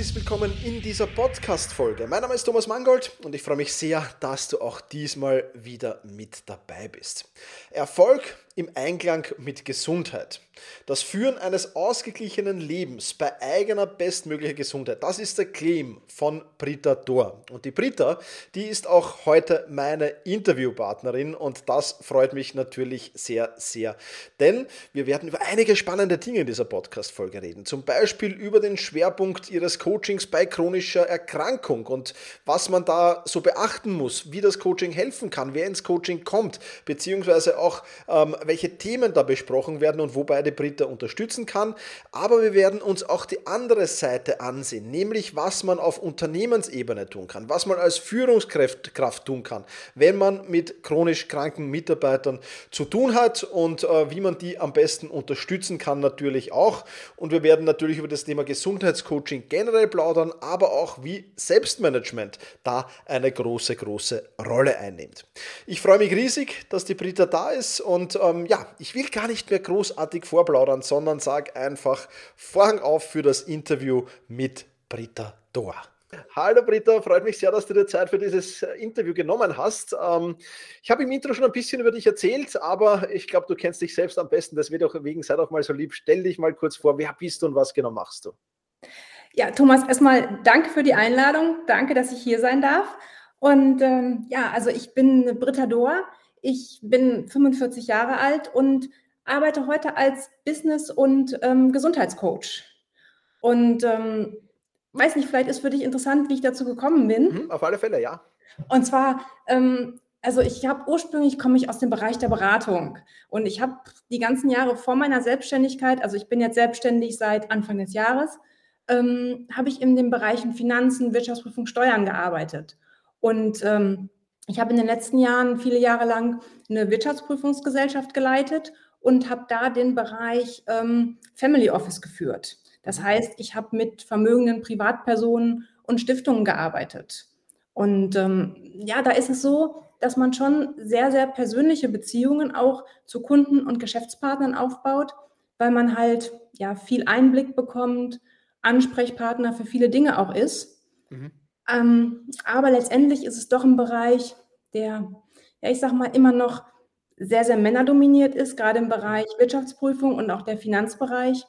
Herzlich willkommen in dieser Podcast-Folge. Mein Name ist Thomas Mangold und ich freue mich sehr, dass du auch diesmal wieder mit dabei bist. Erfolg im Einklang mit Gesundheit. Das Führen eines ausgeglichenen Lebens bei eigener bestmöglicher Gesundheit. Das ist der Claim von Britta Dor. Und die Britta, die ist auch heute meine Interviewpartnerin und das freut mich natürlich sehr, sehr. Denn wir werden über einige spannende Dinge in dieser Podcast-Folge reden. Zum Beispiel über den Schwerpunkt ihres Coachings bei chronischer Erkrankung und was man da so beachten muss, wie das Coaching helfen kann, wer ins Coaching kommt, beziehungsweise auch ähm, welche Themen da besprochen werden und wo beide Britta unterstützen kann. Aber wir werden uns auch die andere Seite ansehen, nämlich was man auf Unternehmensebene tun kann, was man als Führungskraft Kraft tun kann, wenn man mit chronisch kranken Mitarbeitern zu tun hat und äh, wie man die am besten unterstützen kann natürlich auch. Und wir werden natürlich über das Thema Gesundheitscoaching generell plaudern, aber auch wie Selbstmanagement da eine große, große Rolle einnimmt. Ich freue mich riesig, dass die Britta da ist und ähm, ähm, ja, ich will gar nicht mehr großartig vorplaudern, sondern sage einfach Vorhang auf für das Interview mit Britta Dohr. Hallo Britta, freut mich sehr, dass du dir Zeit für dieses äh, Interview genommen hast. Ähm, ich habe im Intro schon ein bisschen über dich erzählt, aber ich glaube, du kennst dich selbst am besten. Das wird auch wegen sei doch mal so lieb. Stell dich mal kurz vor, wer bist du und was genau machst du? Ja, Thomas, erstmal danke für die Einladung. Danke, dass ich hier sein darf. Und ähm, ja, also ich bin Britta Dohr. Ich bin 45 Jahre alt und arbeite heute als Business- und ähm, Gesundheitscoach. Und ähm, weiß nicht, vielleicht ist für dich interessant, wie ich dazu gekommen bin. Mhm, auf alle Fälle, ja. Und zwar, ähm, also ich habe ursprünglich komme ich aus dem Bereich der Beratung und ich habe die ganzen Jahre vor meiner Selbstständigkeit, also ich bin jetzt selbstständig seit Anfang des Jahres, ähm, habe ich in den Bereichen Finanzen, Wirtschaftsprüfung, Steuern gearbeitet. Und ähm, ich habe in den letzten Jahren viele Jahre lang eine Wirtschaftsprüfungsgesellschaft geleitet und habe da den Bereich ähm, Family Office geführt. Das mhm. heißt, ich habe mit vermögenden Privatpersonen und Stiftungen gearbeitet. Und ähm, ja, da ist es so, dass man schon sehr, sehr persönliche Beziehungen auch zu Kunden und Geschäftspartnern aufbaut, weil man halt ja viel Einblick bekommt, Ansprechpartner für viele Dinge auch ist. Mhm. Ähm, aber letztendlich ist es doch ein Bereich, der ja, ich sag mal, immer noch sehr, sehr männerdominiert ist, gerade im Bereich Wirtschaftsprüfung und auch der Finanzbereich.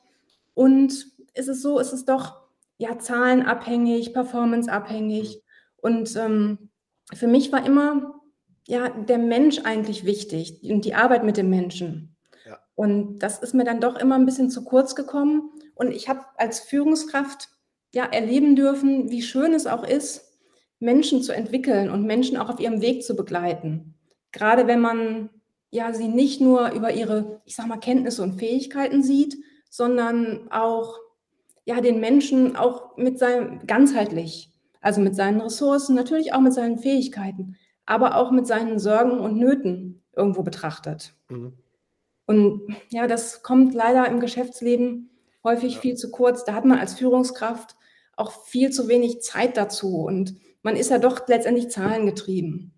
Und ist es so, ist es doch ja zahlenabhängig, performanceabhängig. Und ähm, für mich war immer ja der Mensch eigentlich wichtig und die Arbeit mit dem Menschen. Ja. Und das ist mir dann doch immer ein bisschen zu kurz gekommen. Und ich habe als Führungskraft ja erleben dürfen, wie schön es auch ist, Menschen zu entwickeln und Menschen auch auf ihrem Weg zu begleiten. Gerade wenn man ja sie nicht nur über ihre, ich sag mal, Kenntnisse und Fähigkeiten sieht, sondern auch ja den Menschen auch mit seinem ganzheitlich, also mit seinen Ressourcen, natürlich auch mit seinen Fähigkeiten, aber auch mit seinen Sorgen und Nöten irgendwo betrachtet. Mhm. Und ja, das kommt leider im Geschäftsleben häufig ja. viel zu kurz. Da hat man als Führungskraft auch viel zu wenig Zeit dazu und man ist ja doch letztendlich zahlengetrieben.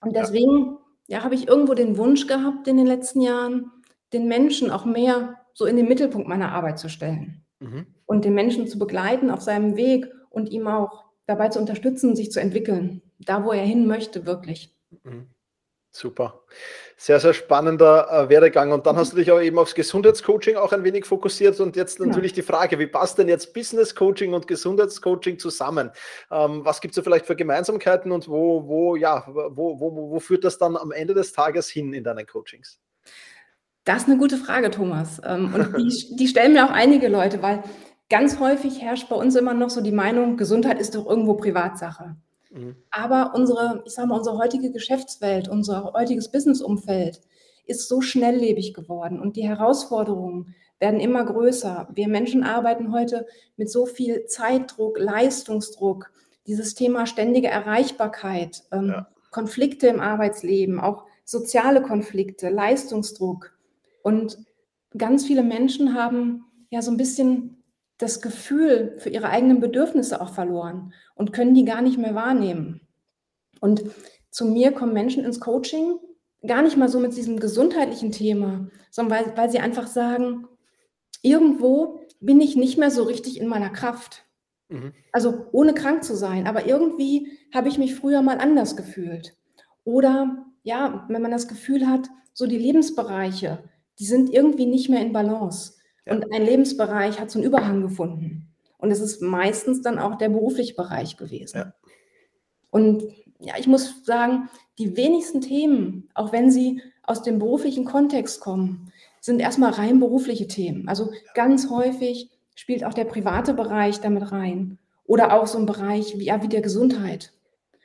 Und deswegen ja, habe ich irgendwo den Wunsch gehabt in den letzten Jahren, den Menschen auch mehr so in den Mittelpunkt meiner Arbeit zu stellen mhm. und den Menschen zu begleiten auf seinem Weg und ihm auch dabei zu unterstützen, sich zu entwickeln, da wo er hin möchte, wirklich. Mhm. Super. Sehr, sehr spannender äh, Werdegang. Und dann hast du dich auch eben aufs Gesundheitscoaching auch ein wenig fokussiert. Und jetzt natürlich ja. die Frage, wie passt denn jetzt Business Coaching und Gesundheitscoaching zusammen? Ähm, was gibt es da vielleicht für Gemeinsamkeiten und wo, wo, ja, wo, wo, wo führt das dann am Ende des Tages hin in deinen Coachings? Das ist eine gute Frage, Thomas. Ähm, und die, die stellen mir auch einige Leute, weil ganz häufig herrscht bei uns immer noch so die Meinung, Gesundheit ist doch irgendwo Privatsache. Mhm. Aber unsere, ich sage mal, unsere heutige Geschäftswelt, unser heutiges Businessumfeld ist so schnelllebig geworden und die Herausforderungen werden immer größer. Wir Menschen arbeiten heute mit so viel Zeitdruck, Leistungsdruck, dieses Thema ständige Erreichbarkeit, ähm, ja. Konflikte im Arbeitsleben, auch soziale Konflikte, Leistungsdruck. Und ganz viele Menschen haben ja so ein bisschen das Gefühl für ihre eigenen Bedürfnisse auch verloren und können die gar nicht mehr wahrnehmen. Und zu mir kommen Menschen ins Coaching gar nicht mal so mit diesem gesundheitlichen Thema, sondern weil, weil sie einfach sagen, irgendwo bin ich nicht mehr so richtig in meiner Kraft. Mhm. Also ohne krank zu sein, aber irgendwie habe ich mich früher mal anders gefühlt. Oder ja, wenn man das Gefühl hat, so die Lebensbereiche, die sind irgendwie nicht mehr in Balance. Ja. Und ein Lebensbereich hat so einen Überhang gefunden. Und es ist meistens dann auch der berufliche Bereich gewesen. Ja. Und ja, ich muss sagen, die wenigsten Themen, auch wenn sie aus dem beruflichen Kontext kommen, sind erstmal rein berufliche Themen. Also ganz häufig spielt auch der private Bereich damit rein. Oder auch so ein Bereich wie, ja, wie der Gesundheit.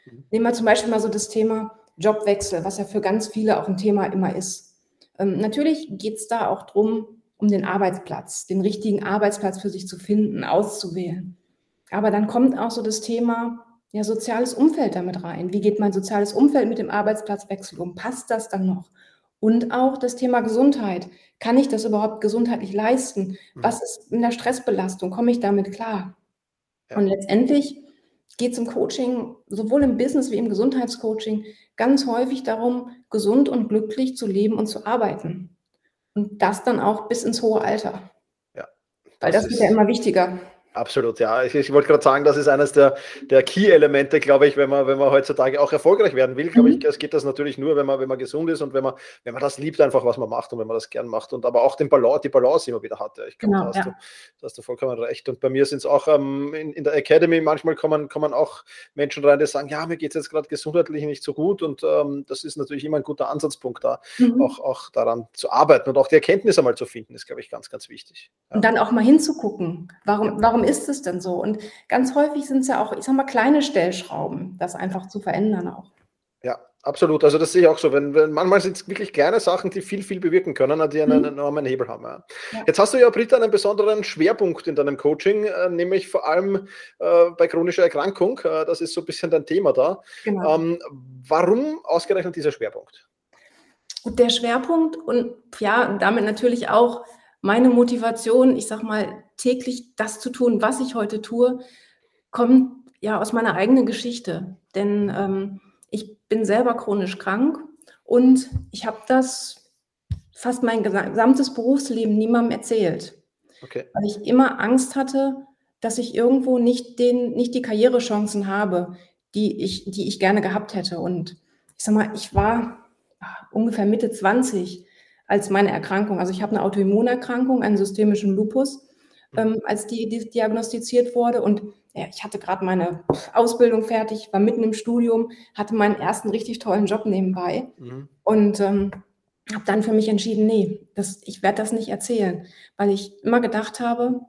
Mhm. Nehmen wir zum Beispiel mal so das Thema Jobwechsel, was ja für ganz viele auch ein Thema immer ist. Ähm, natürlich geht es da auch darum, um den Arbeitsplatz, den richtigen Arbeitsplatz für sich zu finden, auszuwählen. Aber dann kommt auch so das Thema, ja, soziales Umfeld damit rein. Wie geht mein soziales Umfeld mit dem Arbeitsplatzwechsel um? Passt das dann noch? Und auch das Thema Gesundheit. Kann ich das überhaupt gesundheitlich leisten? Mhm. Was ist in der Stressbelastung? Komme ich damit klar? Ja. Und letztendlich geht es im Coaching, sowohl im Business wie im Gesundheitscoaching, ganz häufig darum, gesund und glücklich zu leben und zu arbeiten. Und das dann auch bis ins hohe Alter. Ja. Weil das, das wird ja immer wichtiger. Absolut, ja. Ich, ich wollte gerade sagen, das ist eines der, der Key-Elemente, glaube ich, wenn man, wenn man heutzutage auch erfolgreich werden will, glaube mhm. ich, es geht das natürlich nur, wenn man, wenn man gesund ist und wenn man, wenn man das liebt, einfach was man macht und wenn man das gern macht und aber auch den Balance, die Balance immer wieder hat. Ich glaube, genau, da, hast ja. du, da hast du vollkommen recht. Und bei mir sind es auch ähm, in, in, der Academy, manchmal kommen, kommen auch Menschen rein, die sagen, ja, mir geht es jetzt gerade gesundheitlich nicht so gut und ähm, das ist natürlich immer ein guter Ansatzpunkt da, mhm. auch, auch daran zu arbeiten und auch die Erkenntnis einmal zu finden, ist, glaube ich, ganz, ganz wichtig. Ja. Und dann auch mal hinzugucken, warum, warum ist es denn so? Und ganz häufig sind es ja auch, ich sag mal, kleine Stellschrauben, das einfach zu verändern auch. Ja, absolut. Also das sehe ich auch so. Wenn, wenn manchmal sind es wirklich kleine Sachen, die viel, viel bewirken können, die einen mhm. enormen Hebel haben. Ja. Ja. Jetzt hast du ja, Britta, einen besonderen Schwerpunkt in deinem Coaching, äh, nämlich vor allem äh, bei chronischer Erkrankung. Äh, das ist so ein bisschen dein Thema da. Genau. Ähm, warum ausgerechnet dieser Schwerpunkt? Gut, der Schwerpunkt und ja, damit natürlich auch meine Motivation, ich sag mal, täglich das zu tun, was ich heute tue, kommt ja aus meiner eigenen Geschichte. Denn ähm, ich bin selber chronisch krank und ich habe das fast mein gesamtes Berufsleben niemandem erzählt. Okay. Weil ich immer Angst hatte, dass ich irgendwo nicht, den, nicht die Karrierechancen habe, die ich, die ich gerne gehabt hätte. Und ich sag mal, ich war ungefähr Mitte 20 als meine Erkrankung, also ich habe eine Autoimmunerkrankung, einen systemischen Lupus, ähm, als die, die, diagnostiziert wurde. Und ja, ich hatte gerade meine Ausbildung fertig, war mitten im Studium, hatte meinen ersten richtig tollen Job nebenbei. Mhm. und ähm, habe dann für mich entschieden, nee, das, ich werde das nicht erzählen, weil ich immer gedacht habe,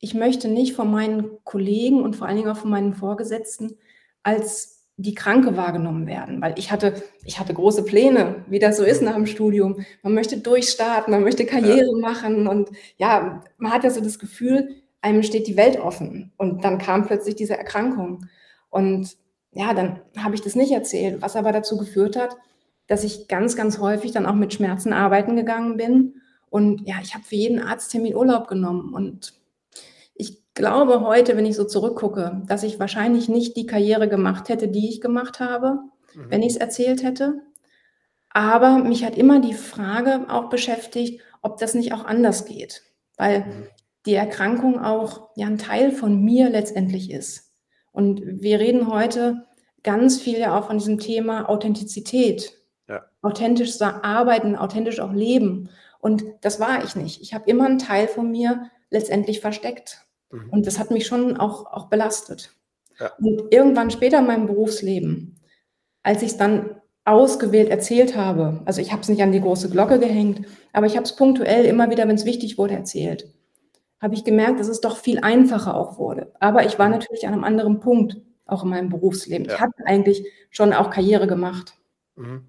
ich möchte nicht von meinen Kollegen und vor allen Dingen auch von meinen Vorgesetzten als die Kranke wahrgenommen werden, weil ich hatte, ich hatte große Pläne, wie das so ist nach dem Studium. Man möchte durchstarten, man möchte Karriere ja. machen und ja, man hat ja so das Gefühl, einem steht die Welt offen. Und dann kam plötzlich diese Erkrankung. Und ja, dann habe ich das nicht erzählt, was aber dazu geführt hat, dass ich ganz, ganz häufig dann auch mit Schmerzen arbeiten gegangen bin. Und ja, ich habe für jeden Arzttermin Urlaub genommen und glaube heute, wenn ich so zurückgucke, dass ich wahrscheinlich nicht die Karriere gemacht hätte, die ich gemacht habe, mhm. wenn ich es erzählt hätte. Aber mich hat immer die Frage auch beschäftigt, ob das nicht auch anders geht, weil mhm. die Erkrankung auch ja ein Teil von mir letztendlich ist. Und wir reden heute ganz viel ja auch von diesem Thema Authentizität. Ja. Authentisch arbeiten, authentisch auch leben. Und das war ich nicht. Ich habe immer einen Teil von mir letztendlich versteckt. Mhm. Und das hat mich schon auch, auch belastet. Ja. Und irgendwann später in meinem Berufsleben, als ich es dann ausgewählt erzählt habe, also ich habe es nicht an die große Glocke gehängt, aber ich habe es punktuell immer wieder, wenn es wichtig wurde, erzählt, habe ich gemerkt, dass es doch viel einfacher auch wurde. Aber ich war mhm. natürlich an einem anderen Punkt, auch in meinem Berufsleben. Ja. Ich habe eigentlich schon auch Karriere gemacht. Mhm.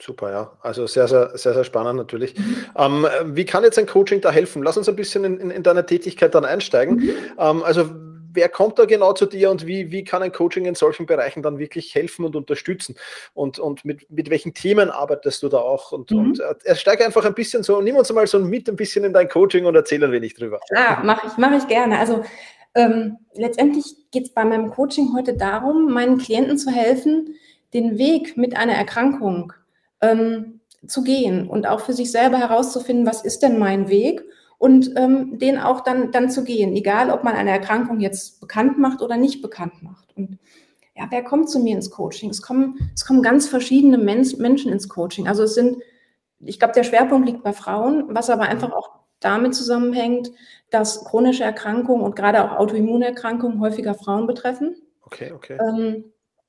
Super, ja. Also sehr, sehr, sehr, sehr spannend natürlich. Mhm. Ähm, wie kann jetzt ein Coaching da helfen? Lass uns ein bisschen in, in, in deine Tätigkeit dann einsteigen. Mhm. Ähm, also wer kommt da genau zu dir und wie, wie kann ein Coaching in solchen Bereichen dann wirklich helfen und unterstützen? Und, und mit, mit welchen Themen arbeitest du da auch? Und, mhm. und äh, steige einfach ein bisschen so, nimm uns mal so mit ein bisschen in dein Coaching und erzähl ein wenig drüber. Klar, mache ich, mach ich gerne. Also ähm, letztendlich geht es bei meinem Coaching heute darum, meinen Klienten zu helfen, den Weg mit einer Erkrankung ähm, zu gehen und auch für sich selber herauszufinden, was ist denn mein Weg und ähm, den auch dann, dann zu gehen, egal ob man eine Erkrankung jetzt bekannt macht oder nicht bekannt macht. Und ja, wer kommt zu mir ins Coaching? Es kommen, es kommen ganz verschiedene Men Menschen ins Coaching. Also es sind, ich glaube, der Schwerpunkt liegt bei Frauen, was aber einfach auch damit zusammenhängt, dass chronische Erkrankungen und gerade auch Autoimmunerkrankungen häufiger Frauen betreffen. Okay, okay. Ähm,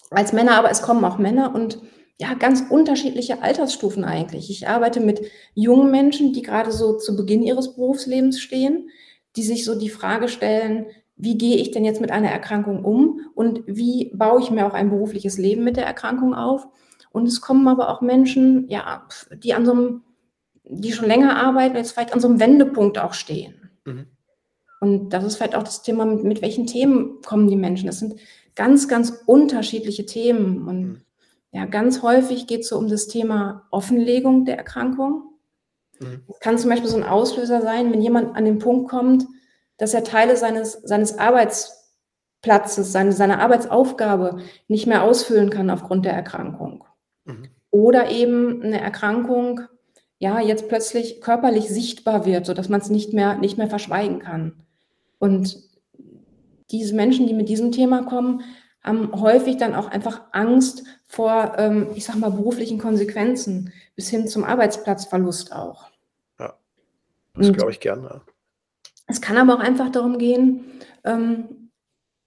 als Männer, aber es kommen auch Männer und ja, ganz unterschiedliche Altersstufen eigentlich. Ich arbeite mit jungen Menschen, die gerade so zu Beginn ihres Berufslebens stehen, die sich so die Frage stellen, wie gehe ich denn jetzt mit einer Erkrankung um und wie baue ich mir auch ein berufliches Leben mit der Erkrankung auf? Und es kommen aber auch Menschen, ja, die an so einem, die schon länger arbeiten, jetzt vielleicht an so einem Wendepunkt auch stehen. Mhm. Und das ist vielleicht auch das Thema, mit, mit welchen Themen kommen die Menschen. Das sind ganz, ganz unterschiedliche Themen. Und mhm. Ja, ganz häufig geht es so um das Thema Offenlegung der Erkrankung. Mhm. Es kann zum Beispiel so ein Auslöser sein, wenn jemand an den Punkt kommt, dass er Teile seines, seines Arbeitsplatzes, seine, seine Arbeitsaufgabe nicht mehr ausfüllen kann aufgrund der Erkrankung. Mhm. Oder eben eine Erkrankung, ja, jetzt plötzlich körperlich sichtbar wird, sodass man es nicht mehr, nicht mehr verschweigen kann. Und diese Menschen, die mit diesem Thema kommen, haben häufig dann auch einfach Angst vor, ähm, ich sag mal, beruflichen Konsequenzen bis hin zum Arbeitsplatzverlust auch. Ja, das glaube ich gerne. Es kann aber auch einfach darum gehen, ähm,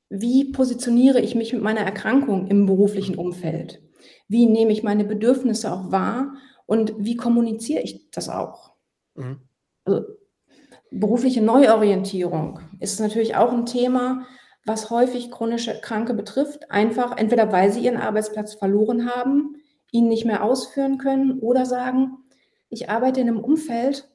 wie positioniere ich mich mit meiner Erkrankung im beruflichen Umfeld? Wie nehme ich meine Bedürfnisse auch wahr und wie kommuniziere ich das auch? Mhm. Also, berufliche Neuorientierung ist natürlich auch ein Thema, was häufig chronische Kranke betrifft, einfach entweder weil sie ihren Arbeitsplatz verloren haben, ihn nicht mehr ausführen können oder sagen, ich arbeite in einem Umfeld,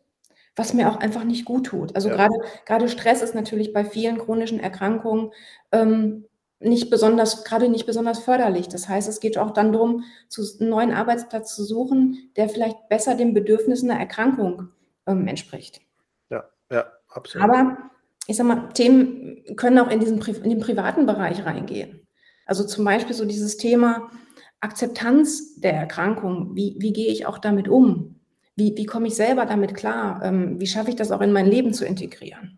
was mir auch einfach nicht gut tut. Also ja. gerade, gerade Stress ist natürlich bei vielen chronischen Erkrankungen ähm, nicht besonders, gerade nicht besonders förderlich. Das heißt, es geht auch dann darum, zu, einen neuen Arbeitsplatz zu suchen, der vielleicht besser den Bedürfnissen der Erkrankung ähm, entspricht. Ja, ja, absolut. Aber ich sag mal, Themen können auch in, diesen, in den privaten Bereich reingehen. Also zum Beispiel so dieses Thema Akzeptanz der Erkrankung. Wie, wie gehe ich auch damit um? Wie, wie komme ich selber damit klar? Ähm, wie schaffe ich das auch in mein Leben zu integrieren?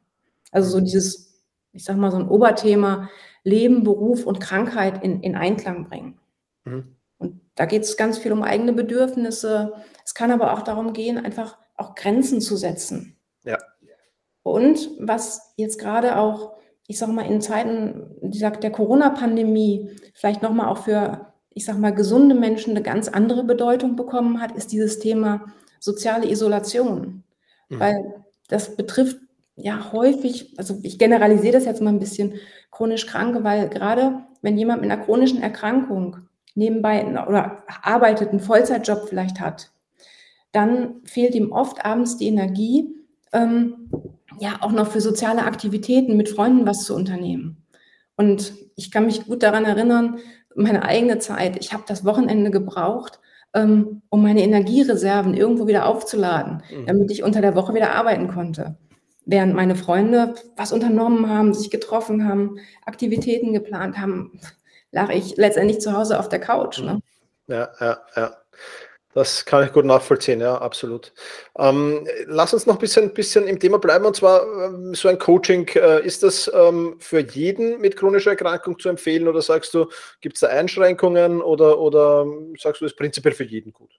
Also so dieses, ich sag mal, so ein Oberthema Leben, Beruf und Krankheit in, in Einklang bringen. Mhm. Und Da geht es ganz viel um eigene Bedürfnisse. Es kann aber auch darum gehen, einfach auch Grenzen zu setzen. Ja. Und was jetzt gerade auch, ich sage mal, in Zeiten der Corona-Pandemie vielleicht nochmal auch für, ich sage mal, gesunde Menschen eine ganz andere Bedeutung bekommen hat, ist dieses Thema soziale Isolation. Mhm. Weil das betrifft ja häufig, also ich generalisiere das jetzt mal ein bisschen, chronisch Kranke, weil gerade wenn jemand mit einer chronischen Erkrankung nebenbei oder arbeitet, einen Vollzeitjob vielleicht hat, dann fehlt ihm oft abends die Energie, ähm, ja auch noch für soziale Aktivitäten mit Freunden was zu unternehmen. Und ich kann mich gut daran erinnern, meine eigene Zeit. Ich habe das Wochenende gebraucht, ähm, um meine Energiereserven irgendwo wieder aufzuladen, mhm. damit ich unter der Woche wieder arbeiten konnte. Während meine Freunde was unternommen haben, sich getroffen haben, Aktivitäten geplant haben, lag ich letztendlich zu Hause auf der Couch. Ne? Ja, ja, ja. Das kann ich gut nachvollziehen, ja, absolut. Ähm, lass uns noch ein bisschen, bisschen im Thema bleiben und zwar ähm, so ein Coaching. Äh, ist das ähm, für jeden mit chronischer Erkrankung zu empfehlen oder sagst du, gibt es da Einschränkungen oder, oder sagst du, ist prinzipiell für jeden gut?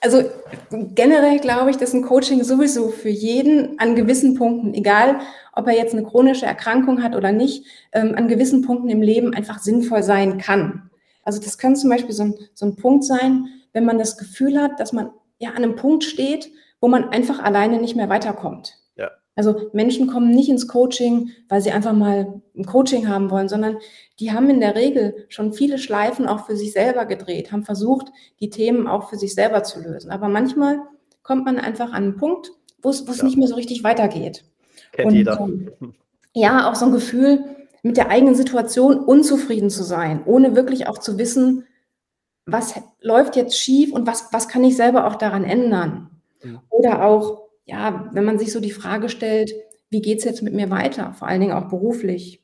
Also generell glaube ich, dass ein Coaching sowieso für jeden an gewissen Punkten, egal ob er jetzt eine chronische Erkrankung hat oder nicht, ähm, an gewissen Punkten im Leben einfach sinnvoll sein kann. Also das kann zum Beispiel so ein, so ein Punkt sein, wenn man das Gefühl hat, dass man ja an einem Punkt steht, wo man einfach alleine nicht mehr weiterkommt. Ja. Also Menschen kommen nicht ins Coaching, weil sie einfach mal ein Coaching haben wollen, sondern die haben in der Regel schon viele Schleifen auch für sich selber gedreht, haben versucht, die Themen auch für sich selber zu lösen. Aber manchmal kommt man einfach an einen Punkt, wo es ja. nicht mehr so richtig weitergeht. Kennt Und, jeder. Ähm, ja, auch so ein Gefühl, mit der eigenen Situation unzufrieden zu sein, ohne wirklich auch zu wissen, was läuft jetzt schief und was, was kann ich selber auch daran ändern? Ja. Oder auch, ja, wenn man sich so die Frage stellt, wie geht es jetzt mit mir weiter, vor allen Dingen auch beruflich?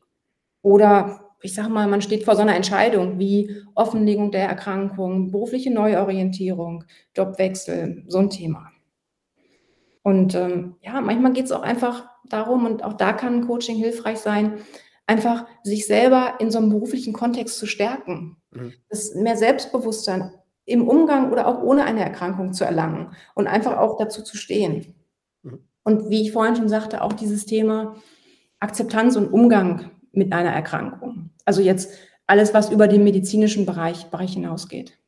Oder ich sage mal, man steht vor so einer Entscheidung wie Offenlegung der Erkrankung, berufliche Neuorientierung, Jobwechsel, so ein Thema. Und ähm, ja, manchmal geht es auch einfach darum, und auch da kann Coaching hilfreich sein, einfach sich selber in so einem beruflichen Kontext zu stärken. Mhm. Das mehr Selbstbewusstsein im Umgang oder auch ohne eine Erkrankung zu erlangen und einfach auch dazu zu stehen. Mhm. Und wie ich vorhin schon sagte, auch dieses Thema Akzeptanz und Umgang mit einer Erkrankung. Also jetzt alles, was über den medizinischen Bereich, Bereich hinausgeht.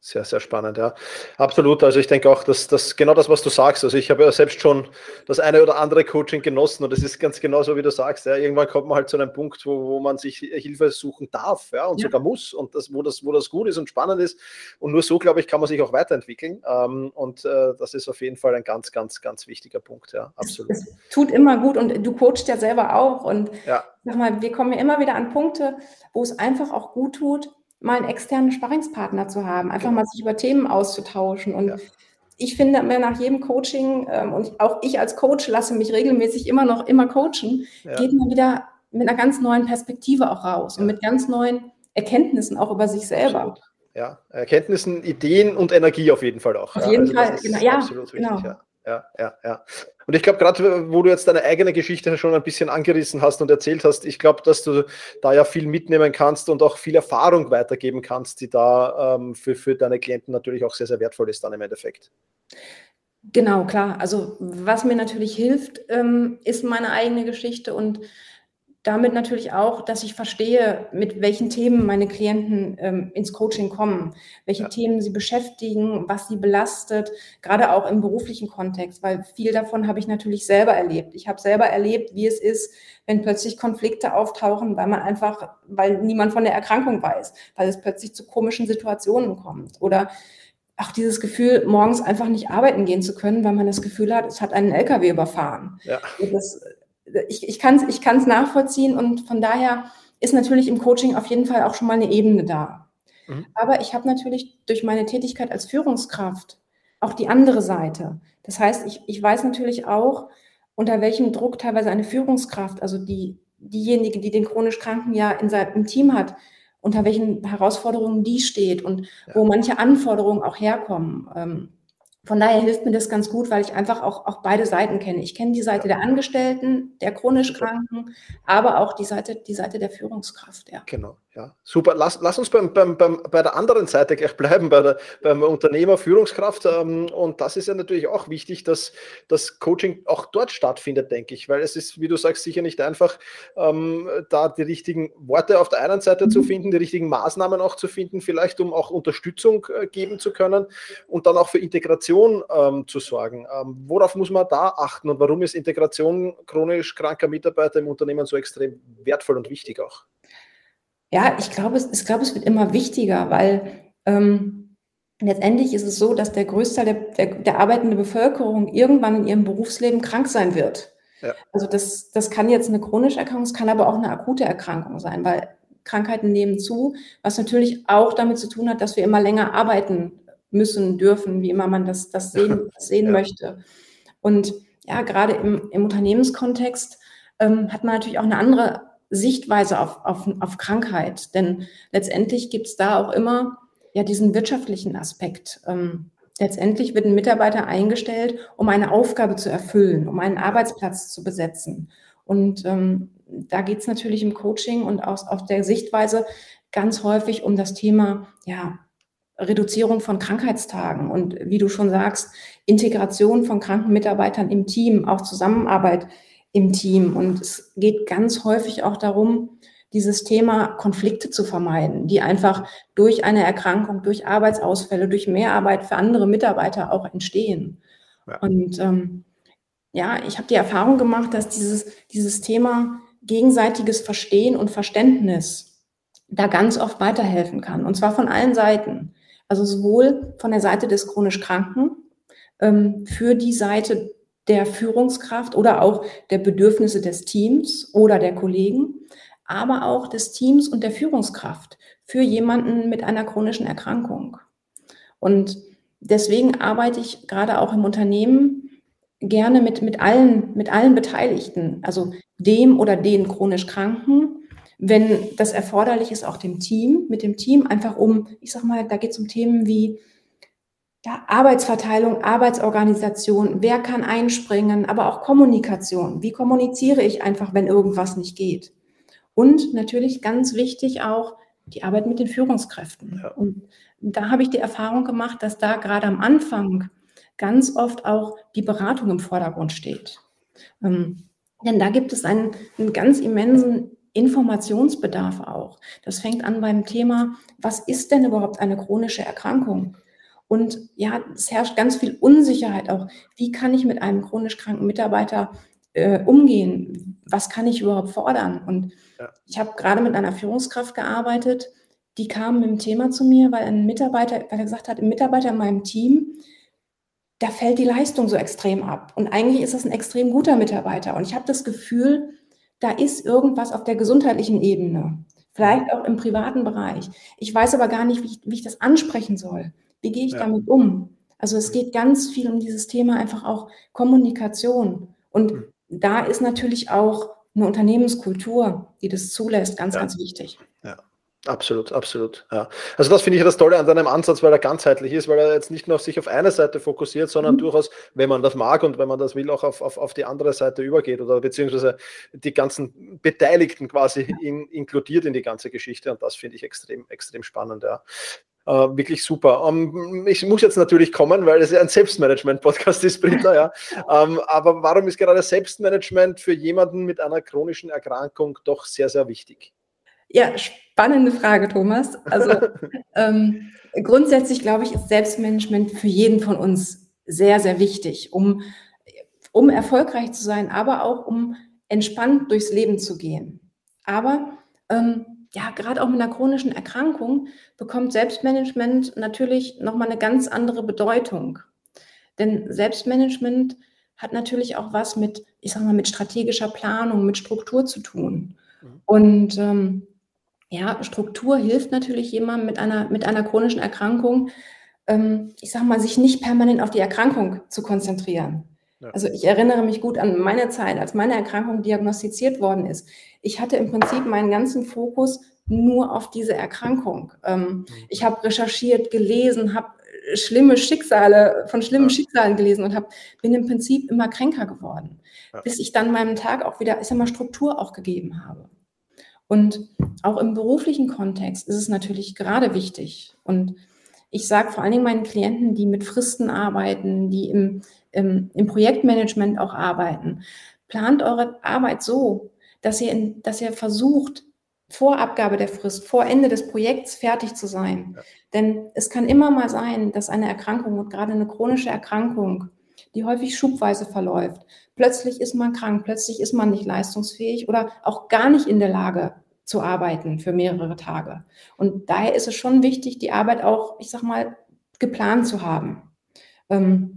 Sehr, sehr spannend, ja. Absolut. Also ich denke auch, dass das genau das, was du sagst. Also ich habe ja selbst schon das eine oder andere Coaching genossen und es ist ganz genau so, wie du sagst. Ja. Irgendwann kommt man halt zu einem Punkt, wo, wo man sich Hilfe suchen darf, ja, und ja. sogar muss und das, wo das, wo das gut ist und spannend ist. Und nur so, glaube ich, kann man sich auch weiterentwickeln. Ähm, und äh, das ist auf jeden Fall ein ganz, ganz, ganz wichtiger Punkt, ja. Absolut. Es, es tut immer gut und du coachst ja selber auch. Und ja. sag mal, wir kommen ja immer wieder an Punkte, wo es einfach auch gut tut, mal einen externen Sparringspartner zu haben, einfach genau. mal sich über Themen auszutauschen. Und ja. ich finde, nach jedem Coaching, ähm, und auch ich als Coach lasse mich regelmäßig immer noch immer coachen, ja. geht man wieder mit einer ganz neuen Perspektive auch raus ja. und mit ganz neuen Erkenntnissen auch über sich selber. Absolut. Ja, Erkenntnissen, Ideen und Energie auf jeden Fall auch. Auf jeden also Fall, genau. Ja, absolut richtig, genau. Ja ja, ja. Und ich glaube, gerade wo du jetzt deine eigene Geschichte schon ein bisschen angerissen hast und erzählt hast, ich glaube, dass du da ja viel mitnehmen kannst und auch viel Erfahrung weitergeben kannst, die da ähm, für, für deine Klienten natürlich auch sehr, sehr wertvoll ist dann im Endeffekt. Genau, klar. Also was mir natürlich hilft, ähm, ist meine eigene Geschichte und damit natürlich auch, dass ich verstehe, mit welchen Themen meine Klienten ähm, ins Coaching kommen, welche ja. Themen sie beschäftigen, was sie belastet, gerade auch im beruflichen Kontext, weil viel davon habe ich natürlich selber erlebt. Ich habe selber erlebt, wie es ist, wenn plötzlich Konflikte auftauchen, weil man einfach, weil niemand von der Erkrankung weiß, weil es plötzlich zu komischen Situationen kommt oder auch dieses Gefühl, morgens einfach nicht arbeiten gehen zu können, weil man das Gefühl hat, es hat einen LKW überfahren. Ja. Das ich, ich kann es ich kann's nachvollziehen und von daher ist natürlich im Coaching auf jeden Fall auch schon mal eine Ebene da. Mhm. Aber ich habe natürlich durch meine Tätigkeit als Führungskraft auch die andere Seite. Das heißt, ich, ich weiß natürlich auch, unter welchem Druck teilweise eine Führungskraft, also die, diejenige, die den chronisch Kranken ja in seinem Team hat, unter welchen Herausforderungen die steht und ja. wo manche Anforderungen auch herkommen. Von daher hilft mir das ganz gut, weil ich einfach auch, auch beide Seiten kenne. Ich kenne die Seite der Angestellten, der chronisch Kranken, aber auch die Seite, die Seite der Führungskraft. Ja. Genau, Ja, super. Lass, lass uns beim, beim, beim, bei der anderen Seite gleich bleiben, bei der, beim Unternehmer, Führungskraft. Ähm, und das ist ja natürlich auch wichtig, dass das Coaching auch dort stattfindet, denke ich, weil es ist, wie du sagst, sicher nicht einfach, ähm, da die richtigen Worte auf der einen Seite zu finden, die richtigen Maßnahmen auch zu finden, vielleicht um auch Unterstützung äh, geben zu können und dann auch für Integration ähm, zu sorgen. Ähm, worauf muss man da achten und warum ist Integration chronisch kranker Mitarbeiter im Unternehmen so extrem wertvoll und wichtig auch? Ja, ich glaube, es, ich glaube, es wird immer wichtiger, weil ähm, letztendlich ist es so, dass der Größteil der, der, der arbeitenden Bevölkerung irgendwann in ihrem Berufsleben krank sein wird. Ja. Also das, das kann jetzt eine chronische Erkrankung, es kann aber auch eine akute Erkrankung sein, weil Krankheiten nehmen zu, was natürlich auch damit zu tun hat, dass wir immer länger arbeiten müssen, dürfen, wie immer man das, das sehen, das sehen ja. möchte. Und ja, gerade im, im Unternehmenskontext ähm, hat man natürlich auch eine andere Sichtweise auf, auf, auf Krankheit. Denn letztendlich gibt es da auch immer ja diesen wirtschaftlichen Aspekt. Ähm, letztendlich wird ein Mitarbeiter eingestellt, um eine Aufgabe zu erfüllen, um einen Arbeitsplatz zu besetzen. Und ähm, da geht es natürlich im Coaching und aus, auf der Sichtweise ganz häufig um das Thema ja, Reduzierung von Krankheitstagen und wie du schon sagst, Integration von kranken Mitarbeitern im Team, auch Zusammenarbeit im Team. Und es geht ganz häufig auch darum, dieses Thema Konflikte zu vermeiden, die einfach durch eine Erkrankung, durch Arbeitsausfälle, durch Mehrarbeit für andere Mitarbeiter auch entstehen. Ja. Und ähm, ja, ich habe die Erfahrung gemacht, dass dieses, dieses Thema gegenseitiges Verstehen und Verständnis da ganz oft weiterhelfen kann. Und zwar von allen Seiten. Also sowohl von der Seite des chronisch Kranken, ähm, für die Seite der Führungskraft oder auch der Bedürfnisse des Teams oder der Kollegen, aber auch des Teams und der Führungskraft für jemanden mit einer chronischen Erkrankung. Und deswegen arbeite ich gerade auch im Unternehmen gerne mit, mit, allen, mit allen Beteiligten, also dem oder den chronisch Kranken, wenn das erforderlich ist, auch dem Team, mit dem Team einfach um, ich sag mal, da geht es um Themen wie ja, Arbeitsverteilung, Arbeitsorganisation, wer kann einspringen, aber auch Kommunikation. Wie kommuniziere ich einfach, wenn irgendwas nicht geht? Und natürlich ganz wichtig auch die Arbeit mit den Führungskräften. Ja. Und da habe ich die Erfahrung gemacht, dass da gerade am Anfang ganz oft auch die Beratung im Vordergrund steht. Ähm, denn da gibt es einen, einen ganz immensen Informationsbedarf auch. Das fängt an beim Thema, was ist denn überhaupt eine chronische Erkrankung? Und ja, es herrscht ganz viel Unsicherheit auch. Wie kann ich mit einem chronisch kranken Mitarbeiter äh, umgehen? Was kann ich überhaupt fordern? Und ja. ich habe gerade mit einer Führungskraft gearbeitet, die kam mit dem Thema zu mir, weil ein Mitarbeiter, weil er gesagt hat, ein Mitarbeiter in meinem Team, da fällt die Leistung so extrem ab. Und eigentlich ist das ein extrem guter Mitarbeiter. Und ich habe das Gefühl, da ist irgendwas auf der gesundheitlichen Ebene, vielleicht auch im privaten Bereich. Ich weiß aber gar nicht, wie ich, wie ich das ansprechen soll. Wie gehe ich ja. damit um? Also es geht ganz viel um dieses Thema einfach auch Kommunikation. Und mhm. da ist natürlich auch eine Unternehmenskultur, die das zulässt, ganz, ja. ganz wichtig. Ja. Absolut, absolut. Ja. Also das finde ich das Tolle an deinem Ansatz, weil er ganzheitlich ist, weil er jetzt nicht nur auf sich auf eine Seite fokussiert, sondern mhm. durchaus, wenn man das mag und wenn man das will, auch auf, auf, auf die andere Seite übergeht oder beziehungsweise die ganzen Beteiligten quasi in, inkludiert in die ganze Geschichte. Und das finde ich extrem, extrem spannend. Ja. Uh, wirklich super. Um, ähm, ich muss jetzt natürlich kommen, weil es ja ein Selbstmanagement-Podcast ist, Britta, ja. Ähm, aber warum ist gerade Selbstmanagement für jemanden mit einer chronischen Erkrankung doch sehr, sehr wichtig? Ja, spannende Frage, Thomas. Also ähm, grundsätzlich glaube ich, ist Selbstmanagement für jeden von uns sehr, sehr wichtig, um, um erfolgreich zu sein, aber auch um entspannt durchs Leben zu gehen. Aber ähm, ja, gerade auch mit einer chronischen Erkrankung bekommt Selbstmanagement natürlich nochmal eine ganz andere Bedeutung. Denn Selbstmanagement hat natürlich auch was mit, ich sag mal, mit strategischer Planung, mit Struktur zu tun. Mhm. Und ähm, ja, Struktur hilft natürlich jemandem mit einer, mit einer chronischen Erkrankung, ähm, ich sag mal, sich nicht permanent auf die Erkrankung zu konzentrieren. Ja. Also ich erinnere mich gut an meine Zeit, als meine Erkrankung diagnostiziert worden ist. Ich hatte im Prinzip meinen ganzen Fokus nur auf diese Erkrankung. Ähm, mhm. ich habe recherchiert, gelesen, habe schlimme Schicksale, von schlimmen ja. Schicksalen gelesen und hab, bin im Prinzip immer kränker geworden, ja. bis ich dann meinem Tag auch wieder, ich sag mal, Struktur auch gegeben habe. Und auch im beruflichen Kontext ist es natürlich gerade wichtig. Und ich sage vor allen Dingen meinen Klienten, die mit Fristen arbeiten, die im, im, im Projektmanagement auch arbeiten, plant eure Arbeit so, dass ihr, in, dass ihr versucht, vor Abgabe der Frist, vor Ende des Projekts fertig zu sein. Ja. Denn es kann immer mal sein, dass eine Erkrankung und gerade eine chronische Erkrankung, die häufig schubweise verläuft, plötzlich ist man krank, plötzlich ist man nicht leistungsfähig oder auch gar nicht in der Lage zu arbeiten für mehrere Tage. Und daher ist es schon wichtig, die Arbeit auch, ich sag mal, geplant zu haben. Ähm,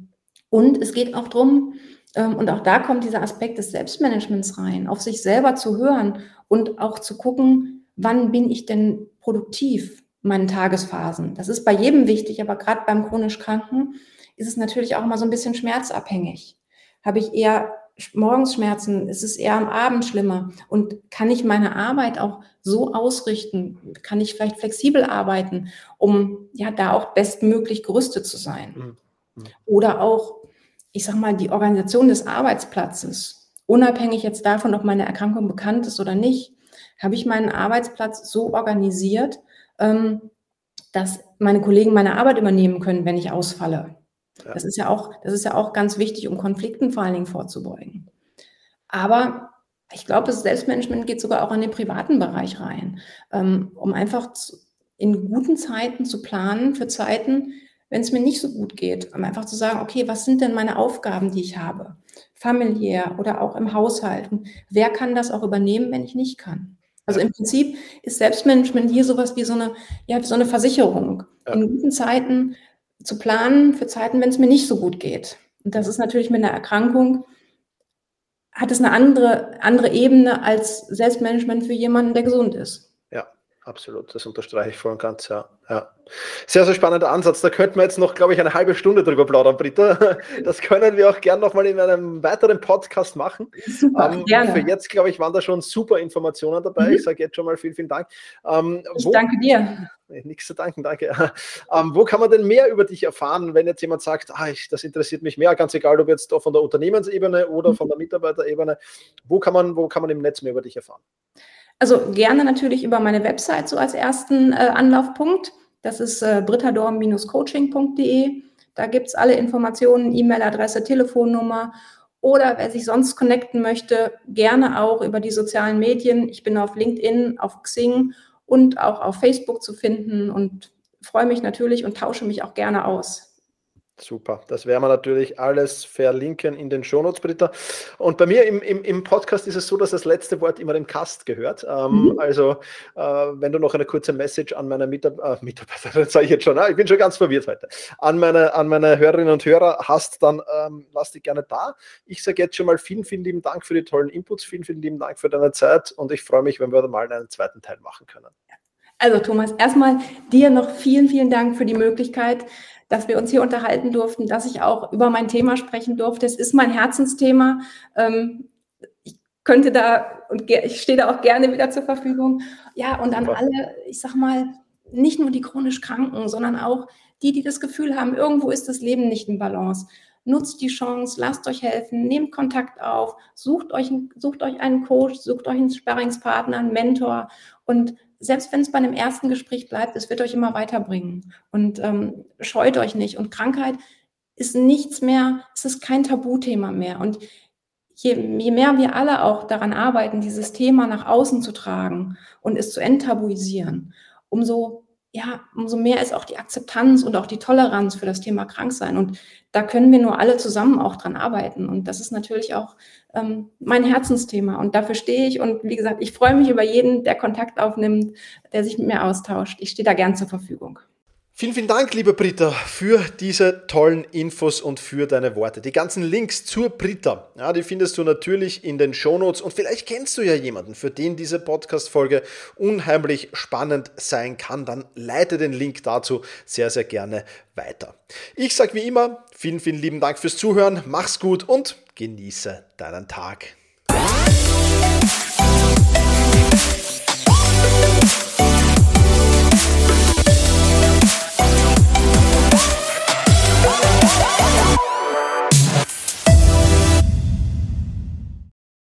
und es geht auch darum, ähm, und auch da kommt dieser Aspekt des Selbstmanagements rein, auf sich selber zu hören und auch zu gucken, wann bin ich denn produktiv, meinen Tagesphasen. Das ist bei jedem wichtig, aber gerade beim chronisch Kranken ist es natürlich auch mal so ein bisschen schmerzabhängig. Habe ich eher morgens Schmerzen, ist es eher am Abend schlimmer und kann ich meine Arbeit auch so ausrichten, kann ich vielleicht flexibel arbeiten, um ja da auch bestmöglich gerüstet zu sein. Mhm. Oder auch ich sag mal, die Organisation des Arbeitsplatzes, unabhängig jetzt davon, ob meine Erkrankung bekannt ist oder nicht, habe ich meinen Arbeitsplatz so organisiert, ähm, dass meine Kollegen meine Arbeit übernehmen können, wenn ich ausfalle. Ja. Das ist ja auch, das ist ja auch ganz wichtig, um Konflikten vor allen Dingen vorzubeugen. Aber ich glaube, das Selbstmanagement geht sogar auch in den privaten Bereich rein, ähm, um einfach in guten Zeiten zu planen für Zeiten, wenn es mir nicht so gut geht, um einfach zu sagen, okay, was sind denn meine Aufgaben, die ich habe? Familiär oder auch im Haushalt. Und wer kann das auch übernehmen, wenn ich nicht kann? Also im Prinzip ist Selbstmanagement hier sowas wie so eine, ja, so eine Versicherung. Ja. In guten Zeiten zu planen für Zeiten, wenn es mir nicht so gut geht. Und das ist natürlich mit einer Erkrankung, hat es eine andere, andere Ebene als Selbstmanagement für jemanden, der gesund ist absolut. Das unterstreiche ich voll und ganz, ja. ja. Sehr, sehr spannender Ansatz. Da könnten wir jetzt noch, glaube ich, eine halbe Stunde drüber plaudern, Britta. Das können wir auch gerne nochmal in einem weiteren Podcast machen. Super, ähm, gerne. Für jetzt, glaube ich, waren da schon super Informationen dabei. Mhm. Ich sage jetzt schon mal vielen, vielen Dank. Ähm, ich wo, danke dir. Nichts zu danken, danke. Ähm, wo kann man denn mehr über dich erfahren, wenn jetzt jemand sagt, ah, ich, das interessiert mich mehr, ganz egal, ob jetzt von der Unternehmensebene oder mhm. von der Mitarbeiterebene. Wo kann man, wo kann man im Netz mehr über dich erfahren? Also gerne natürlich über meine Website so als ersten äh, Anlaufpunkt. Das ist äh, brittadorm-coaching.de. Da gibt es alle Informationen, E-Mail-Adresse, Telefonnummer oder wer sich sonst connecten möchte, gerne auch über die sozialen Medien. Ich bin auf LinkedIn, auf Xing und auch auf Facebook zu finden und freue mich natürlich und tausche mich auch gerne aus. Super, das werden wir natürlich alles verlinken in den Shownotes, Britta. Und bei mir im, im, im Podcast ist es so, dass das letzte Wort immer dem Cast gehört. Ähm, mhm. Also, äh, wenn du noch eine kurze Message an meine Mitab äh, Mitarbeiterin, sage ich jetzt schon, ah, ich bin schon ganz verwirrt heute, an meine, an meine Hörerinnen und Hörer hast, dann ähm, lass dich gerne da. Ich sage jetzt schon mal vielen, vielen lieben Dank für die tollen Inputs, vielen, vielen lieben Dank für deine Zeit und ich freue mich, wenn wir mal einen zweiten Teil machen können. Also Thomas, erstmal dir noch vielen, vielen Dank für die Möglichkeit, dass wir uns hier unterhalten durften, dass ich auch über mein Thema sprechen durfte. Es ist mein Herzensthema. Ähm, ich könnte da und ich stehe da auch gerne wieder zur Verfügung. Ja, und an alle, ich sag mal, nicht nur die chronisch Kranken, sondern auch die, die das Gefühl haben, irgendwo ist das Leben nicht in Balance. Nutzt die Chance, lasst euch helfen, nehmt Kontakt auf, sucht euch, sucht euch einen Coach, sucht euch einen Sparringspartner, einen Mentor und selbst wenn es bei einem ersten Gespräch bleibt, es wird euch immer weiterbringen. Und ähm, scheut euch nicht. Und Krankheit ist nichts mehr, es ist kein Tabuthema mehr. Und je, je mehr wir alle auch daran arbeiten, dieses Thema nach außen zu tragen und es zu enttabuisieren, umso ja, umso mehr ist auch die Akzeptanz und auch die Toleranz für das Thema Kranksein. Und da können wir nur alle zusammen auch dran arbeiten. Und das ist natürlich auch ähm, mein Herzensthema. Und dafür stehe ich. Und wie gesagt, ich freue mich über jeden, der Kontakt aufnimmt, der sich mit mir austauscht. Ich stehe da gern zur Verfügung. Vielen, vielen Dank, liebe Britta, für diese tollen Infos und für deine Worte. Die ganzen Links zur Britta, ja, die findest du natürlich in den Shownotes und vielleicht kennst du ja jemanden, für den diese Podcast-Folge unheimlich spannend sein kann. Dann leite den Link dazu sehr, sehr gerne weiter. Ich sage wie immer, vielen, vielen lieben Dank fürs Zuhören, mach's gut und genieße deinen Tag.